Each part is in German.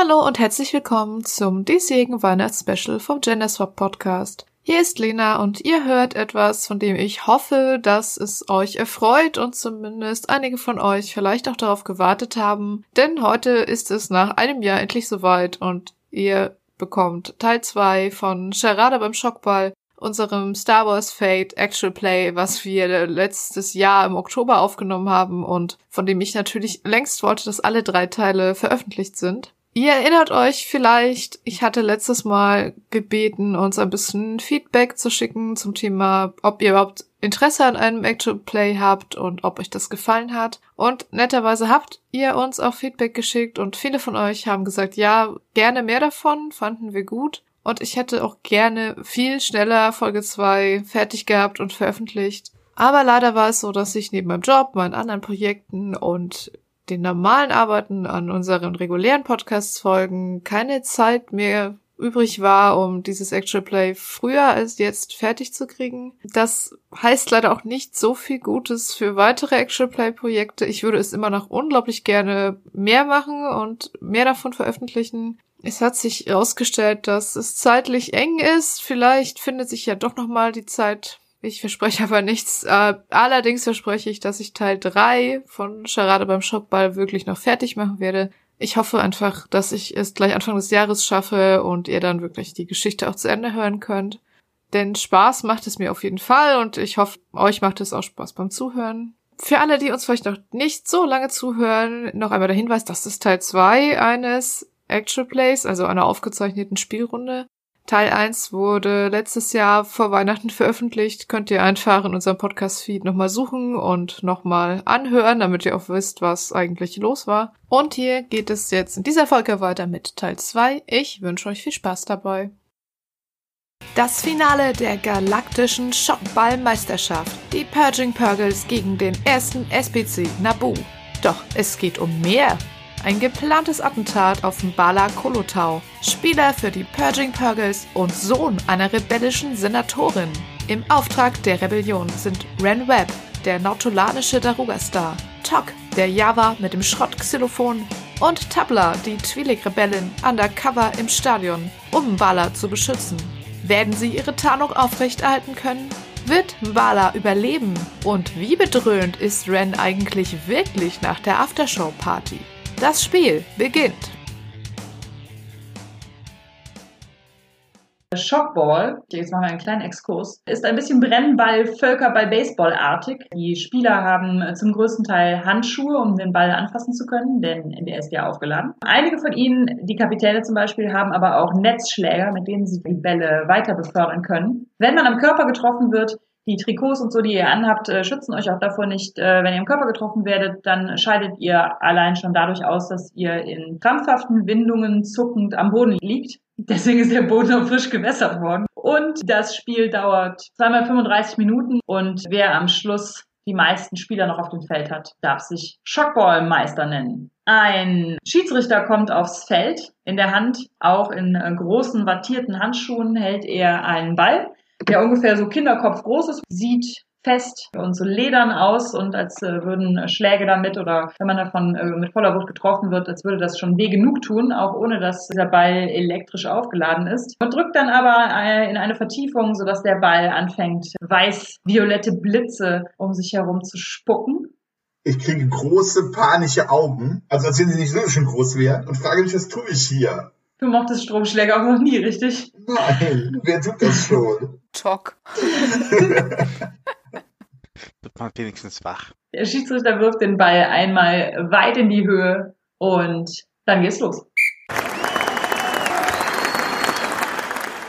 Hallo und herzlich willkommen zum diesjährigen Weihnachtsspecial vom Genderswap Podcast. Hier ist Lena und ihr hört etwas, von dem ich hoffe, dass es euch erfreut und zumindest einige von euch vielleicht auch darauf gewartet haben, denn heute ist es nach einem Jahr endlich soweit und ihr bekommt Teil 2 von Charade beim Schockball, unserem Star Wars Fate Actual Play, was wir letztes Jahr im Oktober aufgenommen haben und von dem ich natürlich längst wollte, dass alle drei Teile veröffentlicht sind. Ihr erinnert euch vielleicht, ich hatte letztes Mal gebeten, uns ein bisschen Feedback zu schicken zum Thema, ob ihr überhaupt Interesse an einem Actual Play habt und ob euch das gefallen hat. Und netterweise habt ihr uns auch Feedback geschickt und viele von euch haben gesagt, ja, gerne mehr davon, fanden wir gut. Und ich hätte auch gerne viel schneller Folge 2 fertig gehabt und veröffentlicht. Aber leider war es so, dass ich neben meinem Job, meinen anderen Projekten und den normalen Arbeiten an unseren regulären Podcasts folgen keine Zeit mehr übrig war, um dieses Actual Play früher als jetzt fertig zu kriegen. Das heißt leider auch nicht so viel Gutes für weitere Actual Play Projekte. Ich würde es immer noch unglaublich gerne mehr machen und mehr davon veröffentlichen. Es hat sich herausgestellt, dass es zeitlich eng ist. Vielleicht findet sich ja doch noch mal die Zeit ich verspreche aber nichts. Äh, allerdings verspreche ich, dass ich Teil 3 von Charade beim Shopball wirklich noch fertig machen werde. Ich hoffe einfach, dass ich es gleich Anfang des Jahres schaffe und ihr dann wirklich die Geschichte auch zu Ende hören könnt. Denn Spaß macht es mir auf jeden Fall und ich hoffe, euch macht es auch Spaß beim Zuhören. Für alle, die uns vielleicht noch nicht so lange zuhören, noch einmal der Hinweis, das ist Teil 2 eines Actual Plays, also einer aufgezeichneten Spielrunde. Teil 1 wurde letztes Jahr vor Weihnachten veröffentlicht. Könnt ihr einfach in unserem Podcast-Feed nochmal suchen und nochmal anhören, damit ihr auch wisst, was eigentlich los war. Und hier geht es jetzt in dieser Folge weiter mit Teil 2. Ich wünsche euch viel Spaß dabei. Das Finale der galaktischen Schockballmeisterschaft. Die Purging Purgles gegen den ersten SPC Naboo. Doch es geht um mehr. Ein geplantes Attentat auf dem Bala Kolotau. Spieler für die Purging Purgles und Sohn einer rebellischen Senatorin. Im Auftrag der Rebellion sind Ren Webb, der nautolanische Daruga-Star, Tok, der Java mit dem Schrott-Xylophon und Tabla, die Twi'lek-Rebellin, undercover im Stadion, um Mbala zu beschützen. Werden sie ihre Tarnung aufrechterhalten können? Wird Mbala überleben? Und wie bedröhnt ist Ren eigentlich wirklich nach der Aftershow-Party? Das Spiel beginnt. Shockball, jetzt machen wir einen kleinen Exkurs, ist ein bisschen Brennball, Völkerball, Baseball-artig. Die Spieler haben zum größten Teil Handschuhe, um den Ball anfassen zu können, denn der ist ja aufgeladen. Einige von ihnen, die Kapitäne zum Beispiel, haben aber auch Netzschläger, mit denen sie die Bälle weiter befördern können. Wenn man am Körper getroffen wird, die Trikots und so, die ihr anhabt, äh, schützen euch auch davor nicht, äh, wenn ihr im Körper getroffen werdet, dann scheidet ihr allein schon dadurch aus, dass ihr in krampfhaften Windungen zuckend am Boden liegt. Deswegen ist der Boden auch frisch gewässert worden. Und das Spiel dauert zweimal 35 Minuten und wer am Schluss die meisten Spieler noch auf dem Feld hat, darf sich Shockball-Meister nennen. Ein Schiedsrichter kommt aufs Feld. In der Hand, auch in äh, großen wattierten Handschuhen, hält er einen Ball der ungefähr so Kinderkopf groß ist, sieht fest und so ledern aus und als äh, würden Schläge damit oder wenn man davon äh, mit voller Wucht getroffen wird, als würde das schon weh genug tun, auch ohne dass dieser Ball elektrisch aufgeladen ist. Man drückt dann aber äh, in eine Vertiefung, sodass der Ball anfängt, weiß-violette Blitze um sich herum zu spucken. Ich kriege große panische Augen, also als wenn sie nicht so schon groß wären und frage mich, was tue ich hier? Du mochtest Stromschläge auch noch nie, richtig? Nein, wer tut das schon? Schock. Wird man wenigstens wach. Der Schiedsrichter wirft den Ball einmal weit in die Höhe und dann geht's los.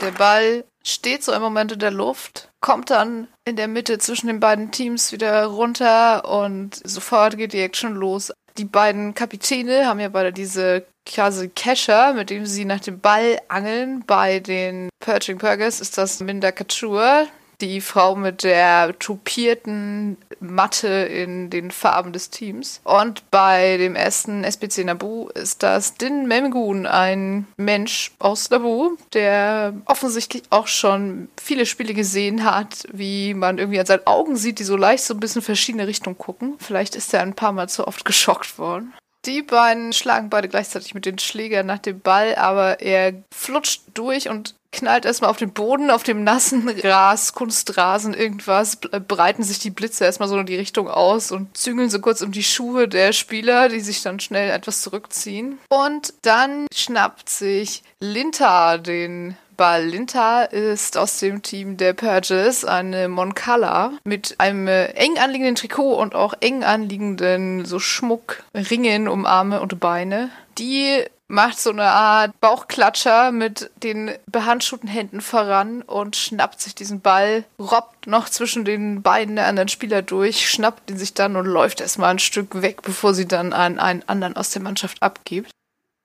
Der Ball steht so im Moment in der Luft, kommt dann in der Mitte zwischen den beiden Teams wieder runter und sofort geht die Action los. Die beiden Kapitäne haben ja beide diese quasi Kescher, mit dem sie nach dem Ball angeln. Bei den Perching Burgers ist das Minda Couture, die Frau mit der tupierten Matte in den Farben des Teams. Und bei dem ersten SPC Nabu ist das Din Memgun, ein Mensch aus Nabu, der offensichtlich auch schon viele Spiele gesehen hat, wie man irgendwie an seinen Augen sieht, die so leicht so ein bisschen verschiedene Richtungen gucken. Vielleicht ist er ein paar Mal zu oft geschockt worden. Die beiden schlagen beide gleichzeitig mit den Schlägern nach dem Ball, aber er flutscht durch und knallt erstmal auf den Boden, auf dem nassen Gras, Kunstrasen, irgendwas, breiten sich die Blitze erstmal so in die Richtung aus und züngeln so kurz um die Schuhe der Spieler, die sich dann schnell etwas zurückziehen. Und dann schnappt sich Linta den Ball. Linta ist aus dem Team der Purges eine Moncala mit einem eng anliegenden Trikot und auch eng anliegenden so Schmuckringen um Arme und Beine. Die macht so eine Art Bauchklatscher mit den behandschuhten Händen voran und schnappt sich diesen Ball, robbt noch zwischen den Beinen der anderen Spieler durch, schnappt ihn sich dann und läuft erstmal ein Stück weg, bevor sie dann an einen anderen aus der Mannschaft abgibt.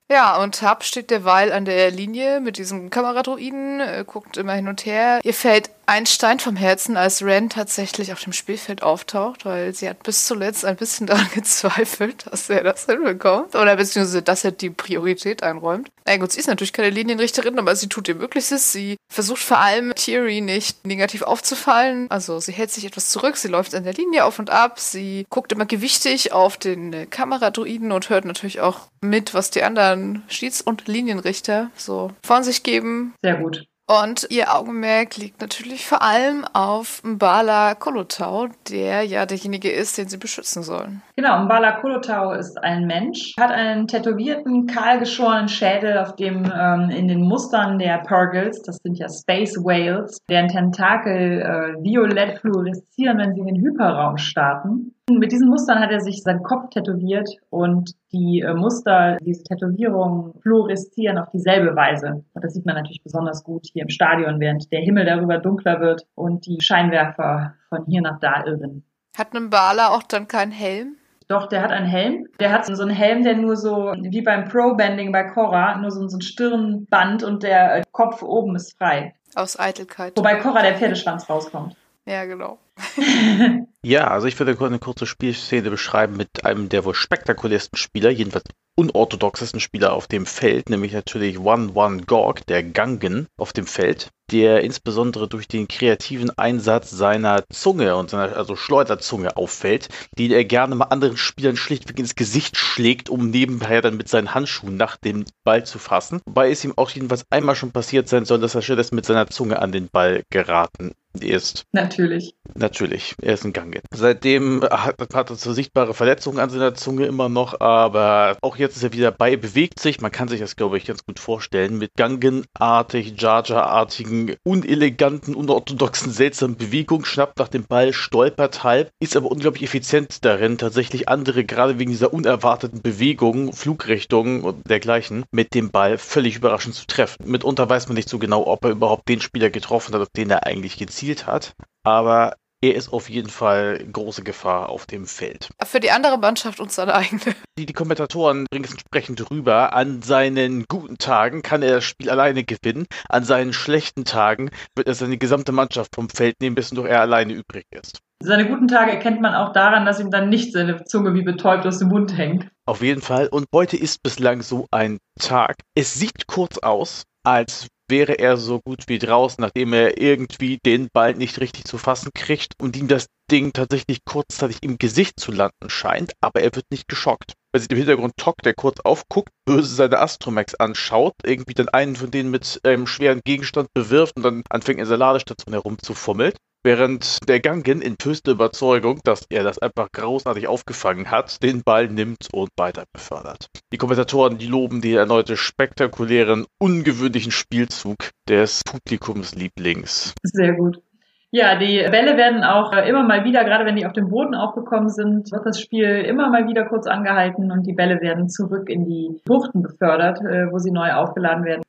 Ja, und Hub steht derweil an der Linie mit diesem Kameradroiden, äh, guckt immer hin und her. Ihr fällt ein Stein vom Herzen, als Ren tatsächlich auf dem Spielfeld auftaucht, weil sie hat bis zuletzt ein bisschen daran gezweifelt, dass er das hinbekommt. Oder beziehungsweise, dass er die Priorität einräumt. Na gut, sie ist natürlich keine Linienrichterin, aber sie tut ihr Möglichstes. Sie versucht vor allem Thierry nicht negativ aufzufallen. Also sie hält sich etwas zurück, sie läuft an der Linie auf und ab, sie guckt immer gewichtig auf den Kameradroiden und hört natürlich auch mit, was die anderen Schieds- und Linienrichter so von sich geben. Sehr gut. Und ihr Augenmerk liegt natürlich vor allem auf Mbala Kolotau, der ja derjenige ist, den sie beschützen sollen. Genau, Mbala Kolotau ist ein Mensch, hat einen tätowierten, kahlgeschorenen Schädel, auf dem ähm, in den Mustern der Purgles, das sind ja Space Whales, deren Tentakel äh, violett fluoreszieren, wenn sie in den Hyperraum starten. Mit diesen Mustern hat er sich seinen Kopf tätowiert und die äh, Muster, diese Tätowierungen fluoreszieren auf dieselbe Weise. Und das sieht man natürlich besonders gut hier im Stadion, während der Himmel darüber dunkler wird und die Scheinwerfer von hier nach da irren. Hat Bala auch dann keinen Helm? Doch, der hat einen Helm. Der hat so einen Helm, der nur so, wie beim Pro-Bending bei Cora, nur so, so ein Stirnband und der äh, Kopf oben ist frei. Aus Eitelkeit. Wobei Cora der Pferdeschwanz rauskommt. Ja, genau. ja, also ich würde eine kurze Spielszene beschreiben mit einem der wohl spektakulärsten Spieler, jedenfalls unorthodoxesten Spieler auf dem Feld, nämlich natürlich One One Gorg, der Gangen auf dem Feld, der insbesondere durch den kreativen Einsatz seiner Zunge und seiner also Schleuderzunge auffällt, die er gerne mal anderen Spielern schlichtweg ins Gesicht schlägt, um nebenher dann mit seinen Handschuhen nach dem Ball zu fassen. Wobei es ihm auch jedenfalls einmal schon passiert sein soll, dass er stattdessen mit seiner Zunge an den Ball geraten ist. Natürlich. Natürlich, er ist ein Gange. Seitdem hat, hat er so sichtbare Verletzungen an seiner Zunge immer noch, aber auch jetzt ist er wieder bei, bewegt sich. Man kann sich das, glaube ich, ganz gut vorstellen. Mit Gangenartig, Jar Jar-artigen, uneleganten, unorthodoxen, seltsamen Bewegungen, schnappt nach dem Ball, stolpert halb, ist aber unglaublich effizient darin, tatsächlich andere, gerade wegen dieser unerwarteten Bewegungen, Flugrichtungen und dergleichen, mit dem Ball völlig überraschend zu treffen. Mitunter weiß man nicht so genau, ob er überhaupt den Spieler getroffen hat, auf den er eigentlich gezielt hat. Aber er ist auf jeden Fall große Gefahr auf dem Feld. Für die andere Mannschaft und seine eigene. Die, die Kommentatoren bringen es entsprechend rüber. An seinen guten Tagen kann er das Spiel alleine gewinnen. An seinen schlechten Tagen wird er seine gesamte Mannschaft vom Feld nehmen, bis nur er alleine übrig ist. Seine guten Tage erkennt man auch daran, dass ihm dann nicht seine Zunge wie betäubt aus dem Mund hängt. Auf jeden Fall. Und heute ist bislang so ein Tag. Es sieht kurz aus, als wäre er so gut wie draußen, nachdem er irgendwie den Ball nicht richtig zu fassen kriegt und ihm das Ding tatsächlich kurzzeitig im Gesicht zu landen scheint, aber er wird nicht geschockt. Er sieht im Hintergrund Tok, der kurz aufguckt, böse seine Astromax anschaut, irgendwie dann einen von denen mit einem schweren Gegenstand bewirft und dann anfängt in der Ladestation herumzufummeln. Während der Gangen in höchster Überzeugung, dass er das einfach großartig aufgefangen hat, den Ball nimmt und weiter befördert. Die Kommentatoren, die loben den erneute spektakulären, ungewöhnlichen Spielzug des Publikumslieblings. Sehr gut. Ja, die Bälle werden auch äh, immer mal wieder, gerade wenn die auf dem Boden aufgekommen sind, wird das Spiel immer mal wieder kurz angehalten und die Bälle werden zurück in die Buchten befördert, äh, wo sie neu aufgeladen werden.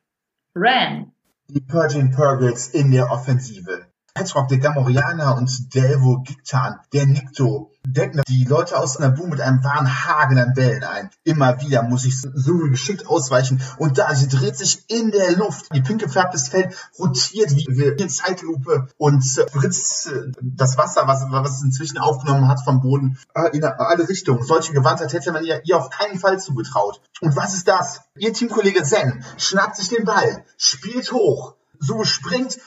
Ran. Die Purging Purgles in der Offensive. Petrov, der Gamorianer und Delvo Giktan, der Nikto, decken die Leute aus Nabu mit einem wahren Hagen an Bällen ein. Immer wieder muss ich so geschickt ausweichen und da, sie dreht sich in der Luft. Die pink gefärbtes Feld rotiert wie in Zeitlupe und spritzt äh, das Wasser, was, was es inzwischen aufgenommen hat vom Boden, äh, in alle Richtungen. Solche Gewandtheit hätte man ihr, ihr auf keinen Fall zugetraut. Und was ist das? Ihr Teamkollege Zen schnappt sich den Ball, spielt hoch, so springt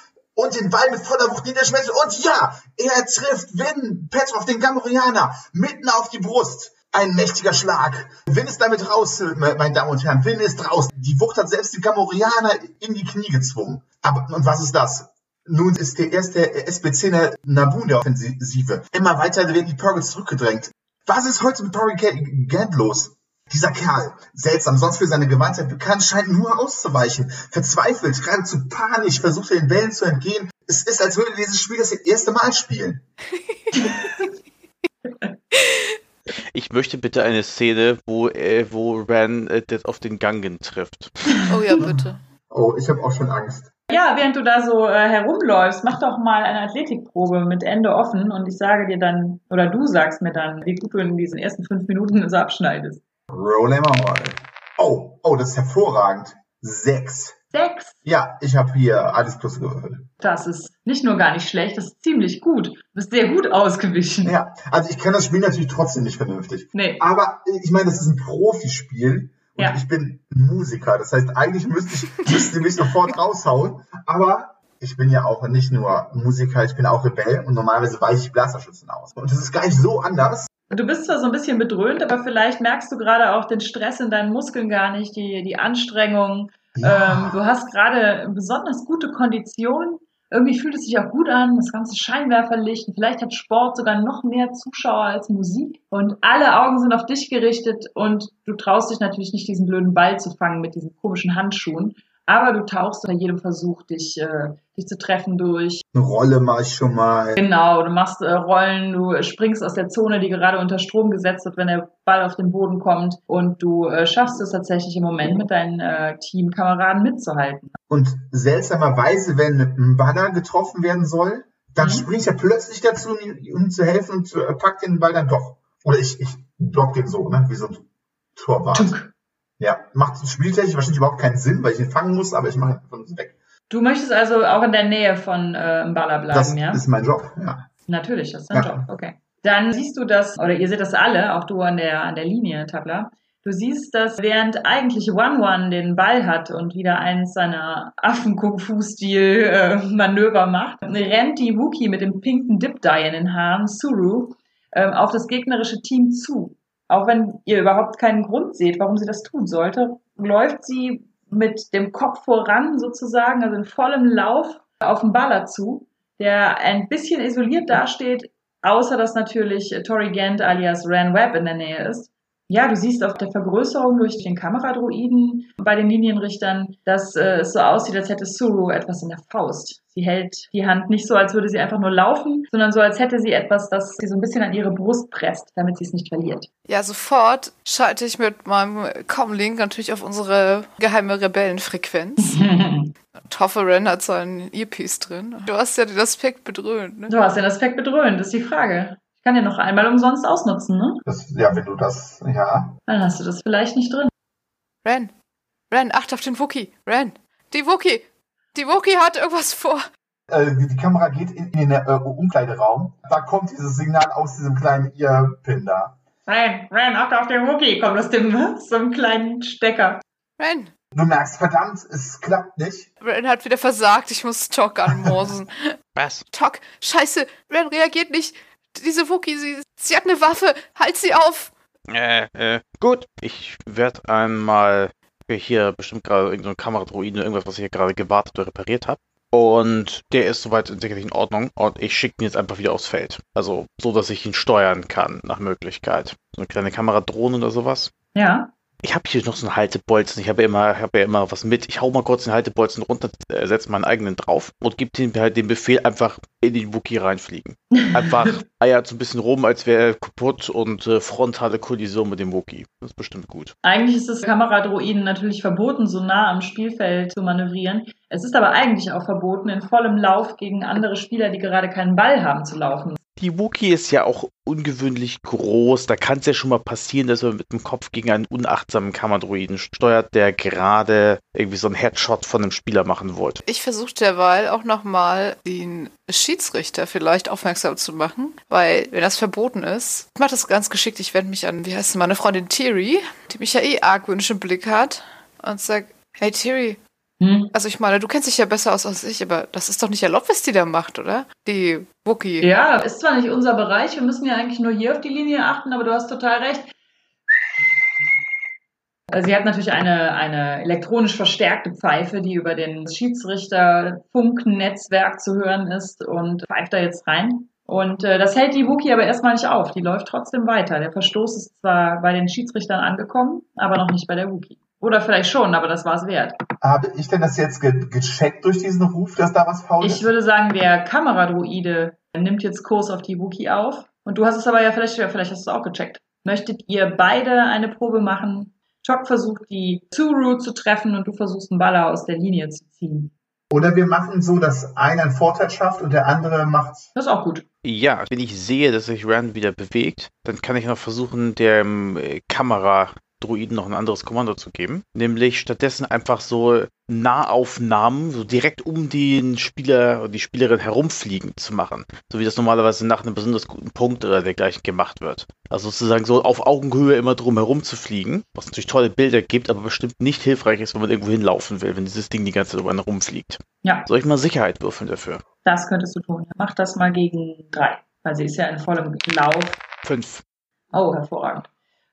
und den Ball mit voller Wucht niederschmeißt. Und ja, er trifft Win Petrov, den Gamorianer, mitten auf die Brust. Ein mächtiger Schlag. Win ist damit raus, meine Damen und Herren. Win ist raus. Die Wucht hat selbst die Gamorianer in die Knie gezwungen. Aber, und was ist das? Nun ist der erste SBC der Nabu in der Offensive. Immer weiter werden die Purgles zurückgedrängt. Was ist heute mit Tori Gant los? Dieser Kerl, seltsam, sonst für seine Gewandtheit bekannt, scheint nur auszuweichen. Verzweifelt, geradezu panisch, versucht er den Wellen zu entgehen. Es ist, als würde dieses Spiel das erste Mal spielen. Ich möchte bitte eine Szene, wo, äh, wo Ran äh, auf den Gangen trifft. Oh ja, bitte. Oh, ich habe auch schon Angst. Ja, während du da so äh, herumläufst, mach doch mal eine Athletikprobe mit Ende offen und ich sage dir dann, oder du sagst mir dann, wie gut du in diesen ersten fünf Minuten so abschneidest. Roll mal. Oh, oh, das ist hervorragend. Sechs. Sechs? Ja, ich habe hier alles plus gewürfelt. Das ist nicht nur gar nicht schlecht, das ist ziemlich gut. Du bist sehr gut ausgewichen. Ja, also ich kann das Spiel natürlich trotzdem nicht vernünftig. Nee. Aber ich meine, das ist ein Profispiel und Ja. ich bin Musiker. Das heißt, eigentlich müsste ich müsste mich sofort raushauen. Aber ich bin ja auch nicht nur Musiker, ich bin auch Rebell und normalerweise weiche ich Blasterschützen aus. Und das ist gar nicht so anders. Du bist zwar so ein bisschen bedröhnt, aber vielleicht merkst du gerade auch den Stress in deinen Muskeln gar nicht, die, die Anstrengung. Ähm, du hast gerade besonders gute Kondition. Irgendwie fühlt es sich auch gut an, das ganze Scheinwerferlicht. Und vielleicht hat Sport sogar noch mehr Zuschauer als Musik. Und alle Augen sind auf dich gerichtet und du traust dich natürlich nicht, diesen blöden Ball zu fangen mit diesen komischen Handschuhen. Aber du tauchst bei jedem Versuch, dich, äh, dich zu treffen durch. Eine Rolle mache ich schon mal. Genau, du machst äh, Rollen, du springst aus der Zone, die gerade unter Strom gesetzt wird, wenn der Ball auf den Boden kommt. Und du äh, schaffst es tatsächlich im Moment mit deinen äh, Teamkameraden mitzuhalten. Und seltsamerweise, wenn ein Baller getroffen werden soll, dann Mhm. springe ich ja plötzlich dazu, um ihm zu helfen und äh, pack den Ball dann doch. Oder ich, ich block den so, ne? wie so ein Torwart. Tunk. Ja, macht spieltechnisch wahrscheinlich überhaupt keinen Sinn, weil ich ihn fangen muss, aber ich mache ihn von uns weg. Du möchtest also auch in der Nähe von äh, im Baller bleiben, Das ja? ist mein Job, ja. Natürlich, das ist dein Ja. Job. Okay. Dann siehst du das, oder ihr seht das alle, auch du an der, an der Linie, Tabla. Du siehst, dass während eigentlich One-One den Ball hat und wieder eins seiner Affen-Kung-Fu-Stil-Manöver macht, rennt die Wookie mit dem pinken Dip-Dye in den Haaren, Suru, ähm, auf das gegnerische Team zu. Auch wenn ihr überhaupt keinen Grund seht, warum sie das tun sollte, läuft sie mit dem Kopf voran sozusagen, also in vollem Lauf auf den Baller zu, der ein bisschen isoliert dasteht, außer dass natürlich Tori Gant alias Ran Webb in der Nähe ist. Ja, du siehst auf der Vergrößerung durch den Kameradroiden bei den Linienrichtern, dass äh, es so aussieht, als hätte Suru etwas in der Faust. Sie hält die Hand nicht so, als würde sie einfach nur laufen, sondern so, als hätte sie etwas, das sie so ein bisschen an ihre Brust presst, damit sie es nicht verliert. Ja, sofort schalte ich mit meinem Comlink natürlich auf unsere geheime Rebellenfrequenz. Und hoffe, Ren hat seinen Earpiece drin. Du hast ja den Aspekt bedröhnt, ne? Du hast den Aspekt bedröhnt, ist die Frage. Ich kann den noch einmal umsonst ausnutzen, ne? Das, ja, wenn du das, ja. Dann hast du das vielleicht nicht drin. Ren, Ren, acht auf den Wookie. Ren, die Wookie. Die Wookie hat irgendwas vor. Äh, die Kamera geht in, in den äh, Umkleideraum. Da kommt dieses Signal aus diesem kleinen Earpin da. Ran, Ran, achte auf den Wookie, kommt aus dem, so einem kleinen Stecker. Ren, Du merkst, verdammt, es klappt nicht. Ren hat wieder versagt. Ich muss Tok anmosen. Was? Tok, scheiße, Ren reagiert nicht. Diese Wookie, sie, sie hat eine Waffe. Halt sie auf. Äh, äh, gut. Ich werde einmal hier bestimmt gerade irgendein Kameradroiden oder irgendwas, was ich hier gerade gewartet oder repariert habe. Und der ist soweit sicherlich in Ordnung. Und ich schicke ihn jetzt einfach wieder aufs Feld. Also so, dass ich ihn steuern kann, nach Möglichkeit. So eine kleine Kameradrohne oder sowas. Ja. Ich habe hier noch so einen Haltebolzen. Ich habe ja immer, habe ja immer was mit. Ich hau mal kurz den Haltebolzen runter, äh, setze meinen eigenen drauf und gebe ihm halt den Befehl, einfach in den Wookie reinfliegen. Einfach eiert so ein bisschen rum, als wäre er kaputt und äh, frontale Kollision mit dem Wookie. Das ist bestimmt gut. Eigentlich ist es Kameradroiden natürlich verboten, so nah am Spielfeld zu manövrieren. Es ist aber eigentlich auch verboten, in vollem Lauf gegen andere Spieler, die gerade keinen Ball haben, zu laufen. Die Wookie ist ja auch ungewöhnlich groß. Da kann es ja schon mal passieren, dass man mit dem Kopf gegen einen unachtsamen Kameradroiden steuert, der gerade irgendwie so einen Headshot von einem Spieler machen wollte. Ich versuche derweil auch nochmal den Schiedsrichter vielleicht aufmerksam zu machen, weil wenn das verboten ist, ich mache das ganz geschickt. Ich wende mich an, wie heißt meine Freundin Thierry, die mich ja eh argwöhnisch im Blick hat und sag, hey Thierry, Hm? also ich meine, du kennst dich ja besser aus als ich, aber das ist doch nicht erlaubt, was die da macht, oder? Die Wookie. Ja, ist zwar nicht unser Bereich, wir müssen ja eigentlich nur hier auf die Linie achten, aber du hast total recht. Sie hat natürlich eine, eine elektronisch verstärkte Pfeife, die über den Schiedsrichter-Funknetzwerk zu hören ist und pfeift da jetzt rein. Und äh, das hält die Wookie aber erstmal nicht auf. Die läuft trotzdem weiter. Der Verstoß ist zwar bei den Schiedsrichtern angekommen, aber noch nicht bei der Wookie. Oder vielleicht schon, aber das war es wert. Habe ich denn das jetzt ge gecheckt durch diesen Ruf, dass da was faul ist? Ich würde sagen, der Kameradroide nimmt jetzt Kurs auf die Wookie auf. Und du hast es aber ja vielleicht, vielleicht hast du es auch gecheckt. Möchtet ihr beide eine Probe machen? Choc versucht die Zuru zu treffen und du versuchst einen Baller aus der Linie zu ziehen. Oder wir machen so, dass einer einen Vorteil schafft und der andere macht. Das ist auch gut. Ja, wenn ich sehe, dass sich Rand wieder bewegt, dann kann ich noch versuchen, dem äh, Kamera Droiden noch ein anderes Kommando zu geben. Nämlich stattdessen einfach so Nahaufnahmen, so direkt um den Spieler oder die Spielerin herumfliegen zu machen. So wie das normalerweise nach einem besonders guten Punkt oder dergleichen gemacht wird. Also sozusagen so auf Augenhöhe immer drum herum zu fliegen, was natürlich tolle Bilder gibt, aber bestimmt nicht hilfreich ist, wenn man irgendwo hinlaufen will, wenn dieses Ding die ganze Zeit über einen rumfliegt. Ja. Soll ich mal Sicherheit würfeln dafür? Das könntest du tun. Mach das mal gegen drei. Weil sie ist ja in vollem Lauf. Fünf. Oh, hervorragend.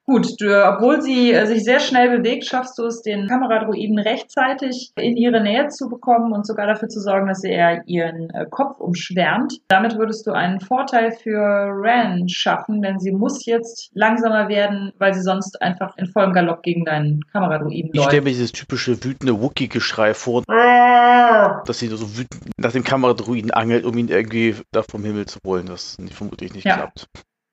Gut, du, obwohl sie äh, sich sehr schnell bewegt, schaffst du es, den Kameradroiden rechtzeitig in ihre Nähe zu bekommen und sogar dafür zu sorgen, dass er ihren äh, Kopf umschwärmt. Damit würdest du einen Vorteil für Ran schaffen, denn sie muss jetzt langsamer werden, weil sie sonst einfach in vollem Galopp gegen deinen Kameradroiden Ich läuft. stelle mir dieses typische wütende Wookie-Geschrei vor, dass sie so wütend nach dem Kameradruiden angelt, um ihn irgendwie da vom Himmel zu holen, was vermutlich nicht Ja. klappt.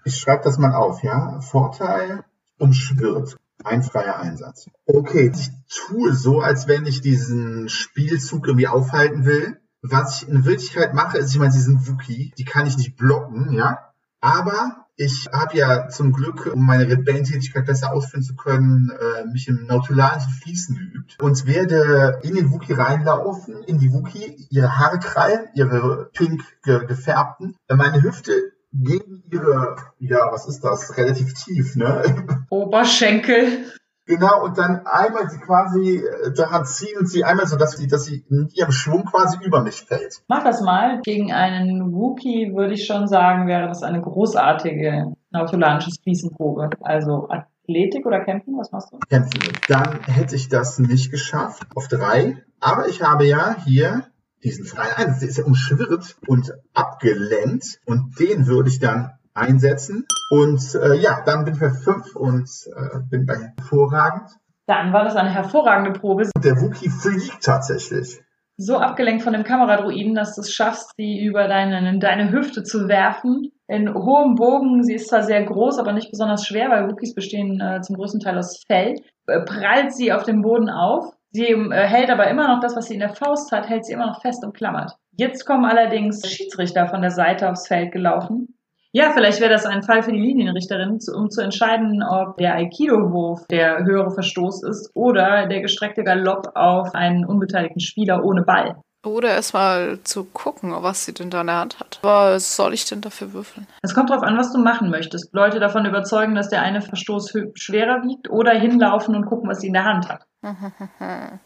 Ich schreibe das mal auf, ja? Vorteil umschwirrt. Ein freier Einsatz. Okay, ich tue so, als wenn ich diesen Spielzug irgendwie aufhalten will. Was ich in Wirklichkeit mache, ist, ich meine, diesen Wookie, die kann ich nicht blocken, ja? Aber ich habe ja zum Glück, um meine Rebellentätigkeit besser ausführen zu können, äh, mich im zu fließen geübt und werde in den Wookie reinlaufen, in die Wookie, ihre Haare krallen, ihre pink ge gefärbten, meine Hüfte gegen ihre, ja, was ist das, relativ tief, ne? Oberschenkel. Genau, und dann einmal sie quasi äh, daran ziehen und sie einmal so, dass sie, dass sie mit ihrem Schwung quasi über mich fällt. Mach das mal. Gegen einen Wookie würde ich schon sagen, wäre das eine großartige nautolanische Fliesenprobe. Also Athletik oder Kämpfen, was machst du? Kämpfen. Dann hätte ich das nicht geschafft auf drei. Aber ich habe ja hier diesen freien Einsatz, der ist ja umschwirrt und abgelenkt und den würde ich dann einsetzen. Und äh, ja, dann bin ich bei fünf und äh, bin bei hervorragend. Dann war das eine hervorragende Probe. Und der Wookie fliegt tatsächlich. So abgelenkt von dem Kameradroiden, dass du es schaffst, sie über deine, in deine Hüfte zu werfen. In hohem Bogen, sie ist zwar sehr groß, aber nicht besonders schwer, weil Wookies bestehen äh, zum größten Teil aus Fell, äh, prallt sie auf dem Boden auf. Sie äh, hält aber immer noch das, was sie in der Faust hat, hält sie immer noch fest und klammert. Jetzt kommen allerdings Schiedsrichter von der Seite aufs Feld gelaufen. Ja, vielleicht wäre das ein Fall für die Linienrichterin, um zu entscheiden, ob der Aikido-Wurf der höhere Verstoß ist oder der gestreckte Galopp auf einen unbeteiligten Spieler ohne Ball. Oder erstmal zu gucken, was sie denn da in der Hand hat. Was soll ich denn dafür würfeln? Es kommt darauf an, was du machen möchtest. Leute davon überzeugen, dass der eine Verstoß schwerer wiegt oder hinlaufen und gucken, was sie in der Hand hat.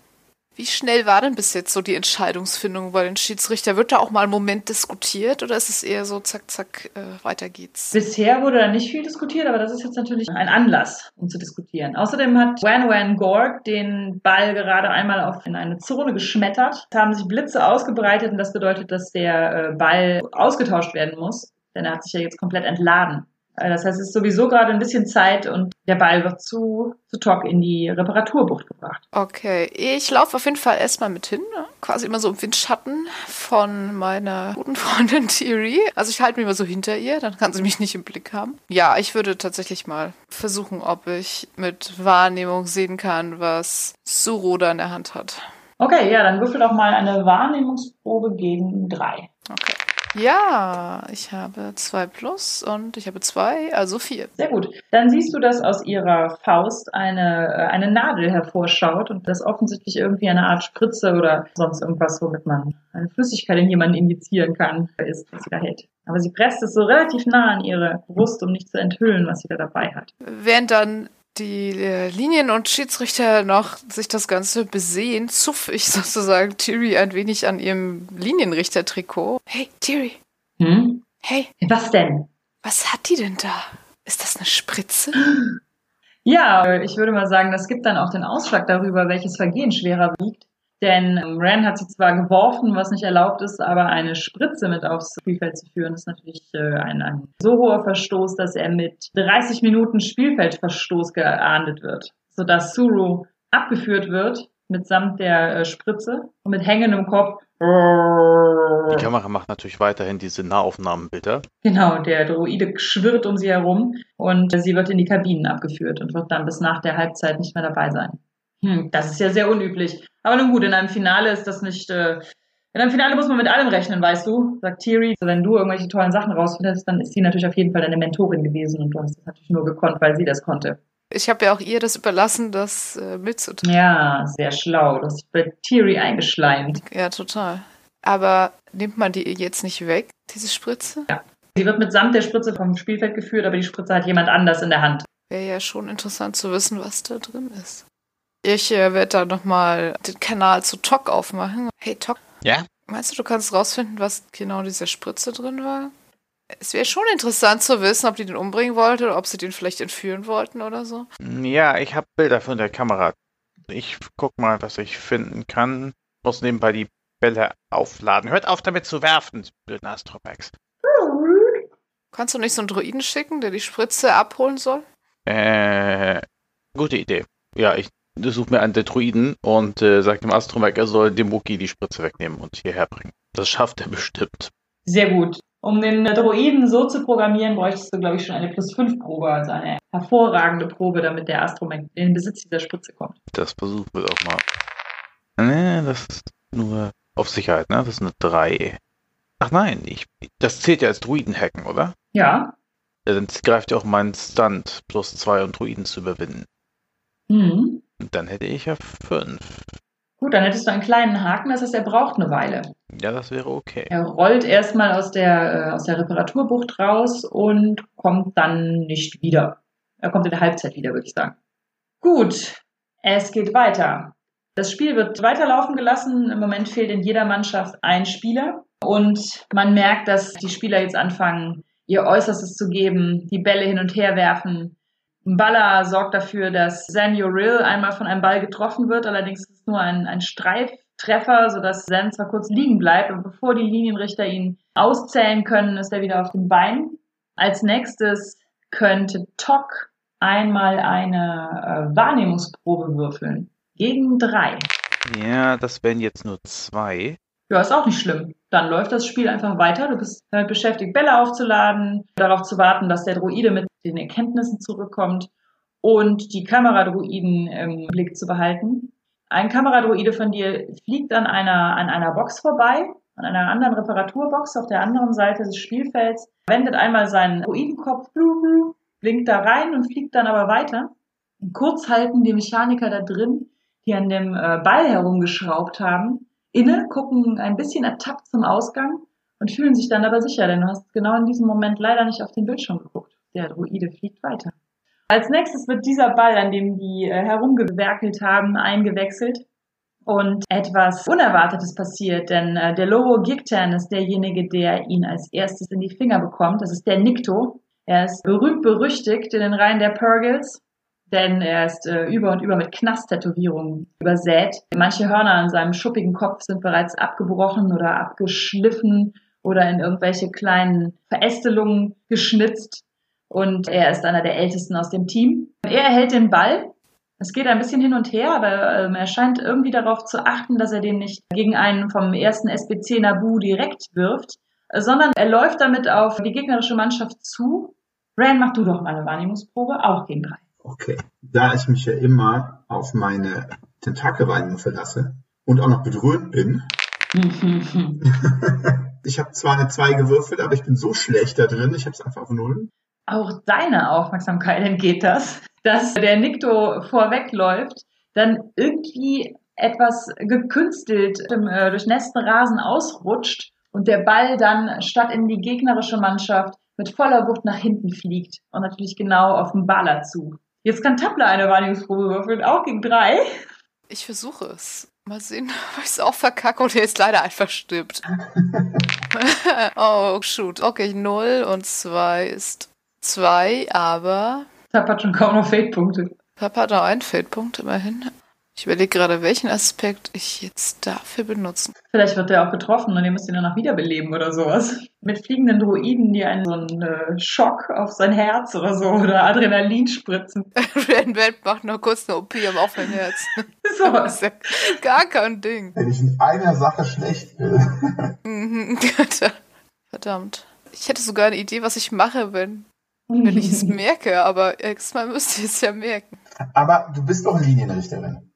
Wie schnell war denn bis jetzt so die Entscheidungsfindung bei den Schiedsrichter? Wird da auch mal einen Moment diskutiert oder ist es eher so zack, zack, äh, weiter geht's? Bisher wurde da nicht viel diskutiert, aber das ist jetzt natürlich ein Anlass, um zu diskutieren. Außerdem hat Wan Wan Gorg den Ball gerade einmal auf in eine Zone geschmettert. Es haben sich Blitze ausgebreitet und das bedeutet, dass der äh, Ball ausgetauscht werden muss, denn er hat sich ja jetzt komplett entladen. Äh, Das heißt, es ist sowieso gerade ein bisschen Zeit und der Ball wird zu, zu Tok in die Reparaturbucht gebracht. Okay, ich laufe auf jeden Fall erstmal mit hin, ne? quasi immer so im Windschatten von meiner guten Freundin Thierry. Also ich halte mich immer so hinter ihr, dann kann sie mich nicht im Blick haben. Ja, ich würde tatsächlich mal versuchen, ob ich mit Wahrnehmung sehen kann, was Suro da in der Hand hat. Okay, ja, dann würfel doch mal eine Wahrnehmungsprobe gegen drei. Okay. Ja, ich habe zwei plus und ich habe zwei, also vier. Sehr gut. Dann siehst du, dass aus ihrer Faust eine, äh, eine Nadel hervorschaut und das offensichtlich irgendwie eine Art Spritze oder sonst irgendwas, womit man eine Flüssigkeit in jemanden injizieren kann, ist, was sie da hält. Aber sie presst es so relativ nah an ihre Brust, um nicht zu enthüllen, was sie da dabei hat. Während dann die äh, Linien- und Schiedsrichter noch sich das Ganze besehen, zupfe ich sozusagen Thierry ein wenig an ihrem Linienrichter-Trikot. Hey, Thierry, Hm? hey, Was denn? was hat die denn da? Ist das eine Spritze? Ja, ich würde mal sagen, das gibt dann auch den Ausschlag darüber, welches Vergehen schwerer wiegt. Denn ähm, Ran hat sie zwar geworfen, was nicht erlaubt ist, aber eine Spritze mit aufs Spielfeld zu führen, ist natürlich äh, ein, ein so hoher Verstoß, dass er mit 30 Minuten Spielfeldverstoß geahndet wird, sodass Suru abgeführt wird mitsamt der äh, Spritze und mit hängendem Kopf. Die Kamera macht natürlich weiterhin diese Nahaufnahmenbilder. Genau, der Droide schwirrt um sie herum und sie wird in die Kabinen abgeführt und wird dann bis nach der Halbzeit nicht mehr dabei sein. Hm, das ist ja sehr unüblich. Aber nun gut, in einem Finale ist das nicht. Äh, in einem Finale muss man mit allem rechnen, weißt du, sagt Thierry. Wenn du irgendwelche tollen Sachen rausfindest, dann ist sie natürlich auf jeden Fall deine Mentorin gewesen und du hast das natürlich nur gekonnt, weil sie das konnte. Ich habe ja auch ihr das überlassen, das äh, mitzuteilen. Ja, sehr schlau. Das ist bei Thierry eingeschleimt. Ja, total. Aber nimmt man die jetzt nicht weg, diese Spritze? Ja. Sie wird mitsamt der Spritze vom Spielfeld geführt, aber die Spritze hat jemand anders in der Hand. Wäre ja schon interessant zu wissen, was da drin ist. Ich äh, werde da nochmal den Kanal zu Tok aufmachen. Hey Tok. Ja? Meinst du, du kannst rausfinden, was genau diese Spritze drin war? Es wäre schon interessant zu wissen, ob die den umbringen wollten oder ob sie den vielleicht entführen wollten oder so. Ja, ich habe Bilder von der Kamera. Ich guck mal, was ich finden kann. Muss nebenbei die Bälle aufladen. Hört auf damit zu werfen, blöden Astropax. Kannst du nicht so einen Druiden schicken, der die Spritze abholen soll? Äh, gute Idee. Ja, ich suche mir einen der Druiden und äh, sage dem Astromech, er soll dem Wookie die Spritze wegnehmen und hierher bringen. Das schafft er bestimmt. Sehr gut. Um den Droiden so zu programmieren, bräuchtest du, glaube ich, schon eine Plus-5-Probe, also eine hervorragende Probe, damit der Astromech in den Besitz dieser Spritze kommt. Das versuchen wir doch mal. Nee, das ist nur auf Sicherheit, ne? Das ist eine 3. Ach nein, ich, das zählt ja als Druiden-Hacken, oder? Ja. Dann greift ja auch mein Stunt plus 2 um Druiden zu überwinden. Mhm. Dann hätte ich ja 5. Gut, dann hättest du einen kleinen Haken, das heißt, er braucht eine Weile. Ja, das wäre okay. Er rollt erstmal aus der, äh, aus der Reparaturbucht raus und kommt dann nicht wieder. Er kommt in der Halbzeit wieder, würde ich sagen. Gut, es geht weiter. Das Spiel wird weiterlaufen gelassen. Im Moment fehlt in jeder Mannschaft ein Spieler. Und man merkt, dass die Spieler jetzt anfangen, ihr Äußerstes zu geben, die Bälle hin und her werfen. Baller sorgt dafür, dass Rill einmal von einem Ball getroffen wird. Allerdings ist es nur ein, ein Streiftreffer, sodass Zen zwar kurz liegen bleibt. Und bevor die Linienrichter ihn auszählen können, ist er wieder auf den Beinen. Als nächstes könnte Tok einmal eine äh, Wahrnehmungsprobe würfeln. Gegen drei. Ja, das wären jetzt nur zwei. Ja, ist auch nicht schlimm. Dann läuft das Spiel einfach weiter. Du bist damit beschäftigt, Bälle aufzuladen, darauf zu warten, dass der Droide mit den Erkenntnissen zurückkommt und die Kameradroiden im Blick zu behalten. Ein Kameradroide von dir fliegt an einer, an einer Box vorbei, an einer anderen Reparaturbox auf der anderen Seite des Spielfelds, wendet einmal seinen Droidenkopf, blinkt da rein und fliegt dann aber weiter. kurz halten die Mechaniker da drin die an dem äh, Ball herumgeschraubt haben, inne, gucken ein bisschen ertappt zum Ausgang und fühlen sich dann aber sicher, denn du hast genau in diesem Moment leider nicht auf den Bildschirm geguckt. Der Druide fliegt weiter. Als nächstes wird dieser Ball, an dem die äh, herumgewerkelt haben, eingewechselt und etwas Unerwartetes passiert, denn äh, der Lobo Gigtan ist derjenige, der ihn als erstes in die Finger bekommt. Das ist der Nikto. Er ist berühmt berüchtigt in den Reihen der Purgles denn er ist äh, über und über mit Knast-Tätowierungen übersät. Manche Hörner an seinem schuppigen Kopf sind bereits abgebrochen oder abgeschliffen oder in irgendwelche kleinen Verästelungen geschnitzt. Und er ist einer der ältesten aus dem Team. Er erhält den Ball. Es geht ein bisschen hin und her, aber ähm, er scheint irgendwie darauf zu achten, dass er den nicht gegen einen vom ersten SBC Nabu direkt wirft, sondern er läuft damit auf die gegnerische Mannschaft zu. Ran, mach du doch mal eine Wahrnehmungsprobe, auch gegen drei. Okay. Da ich mich ja immer auf meine Tentakelwahrnehmung verlasse und auch noch bedröhnt bin, ich habe zwar eine 2 gewürfelt, aber ich bin so schlecht da drin, ich habe es einfach auf Null. Auch deiner Aufmerksamkeit entgeht das, dass der Nikto vorwegläuft, dann irgendwie etwas gekünstelt im äh, durchnässten Rasen ausrutscht und der Ball dann statt in die gegnerische Mannschaft mit voller Wucht nach hinten fliegt und natürlich genau auf den Baller zu. Jetzt kann Tabla eine Wahrnehmungsprobe würfeln, auch gegen drei. Ich versuche es. Mal sehen, ob ich es auch verkacke und er jetzt leider einfach stirbt. oh, shoot. Okay, 0 und 2 ist 2, aber. Tab hat schon kaum noch Fate-Punkte. Papa hat noch einen Feldpunkt immerhin. Ich überlege gerade, welchen Aspekt ich jetzt dafür benutzen Vielleicht wird der auch getroffen und ihr müsst ihn danach wiederbeleben oder sowas. Mit fliegenden Druiden, die einen so einen äh, Schock auf sein Herz oder so oder Adrenalin spritzen. Red Band macht noch kurz eine OP am offenen Herz. So. Das ist ja gar kein Ding. Wenn ich in einer Sache schlecht will. Mhm. Verdammt. Ich hätte sogar eine Idee, was ich mache, wenn, wenn ich es merke, aber erstmal müsste ich es ja merken. Aber du bist doch Linienrichterin.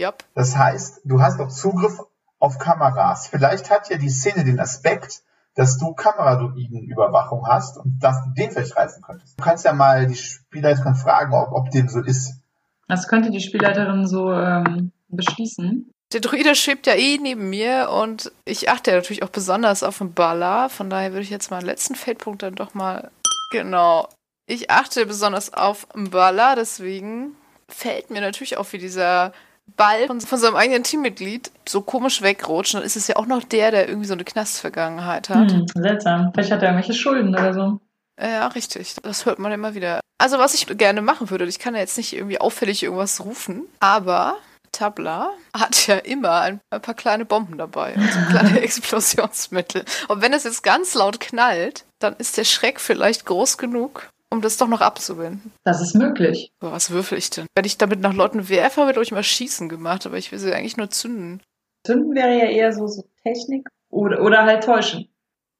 Jap. Das heißt, du hast doch Zugriff auf Kameras. Vielleicht hat ja die Szene den Aspekt, dass du Kameraduiden-Überwachung hast und dass du den vielleicht reißen könntest. Du kannst ja mal die Spielleiterin fragen, ob, ob dem so ist. Das könnte die Spielleiterin so ähm, beschließen. Der Druide schwebt ja eh neben mir und ich achte ja natürlich auch besonders auf den Baller. Von daher würde ich jetzt meinen letzten Feldpunkt dann doch mal. Genau. Ich achte besonders auf den Baller, deswegen fällt mir natürlich auf, wie dieser Ball von, von seinem eigenen Teammitglied so komisch wegrutscht. Dann ist es ja auch noch der, der irgendwie so eine Knastvergangenheit hat. Hm, seltsam. Vielleicht hat er irgendwelche Schulden oder so. Ja, richtig. Das hört man immer wieder. Also, was ich gerne machen würde, ich kann ja jetzt nicht irgendwie auffällig irgendwas rufen, aber Tabla hat ja immer ein, paar kleine Bomben dabei und so kleine Explosionsmittel. Und wenn es jetzt ganz laut knallt, dann ist der Schreck vielleicht groß genug, um das doch noch abzuwenden. Das ist möglich. Aber was würfel ich denn? Wenn ich damit nach Leuten werfe, wird euch mal Schießen gemacht, aber ich will sie eigentlich nur zünden. Zünden wäre ja eher so, so Technik oder, oder halt täuschen.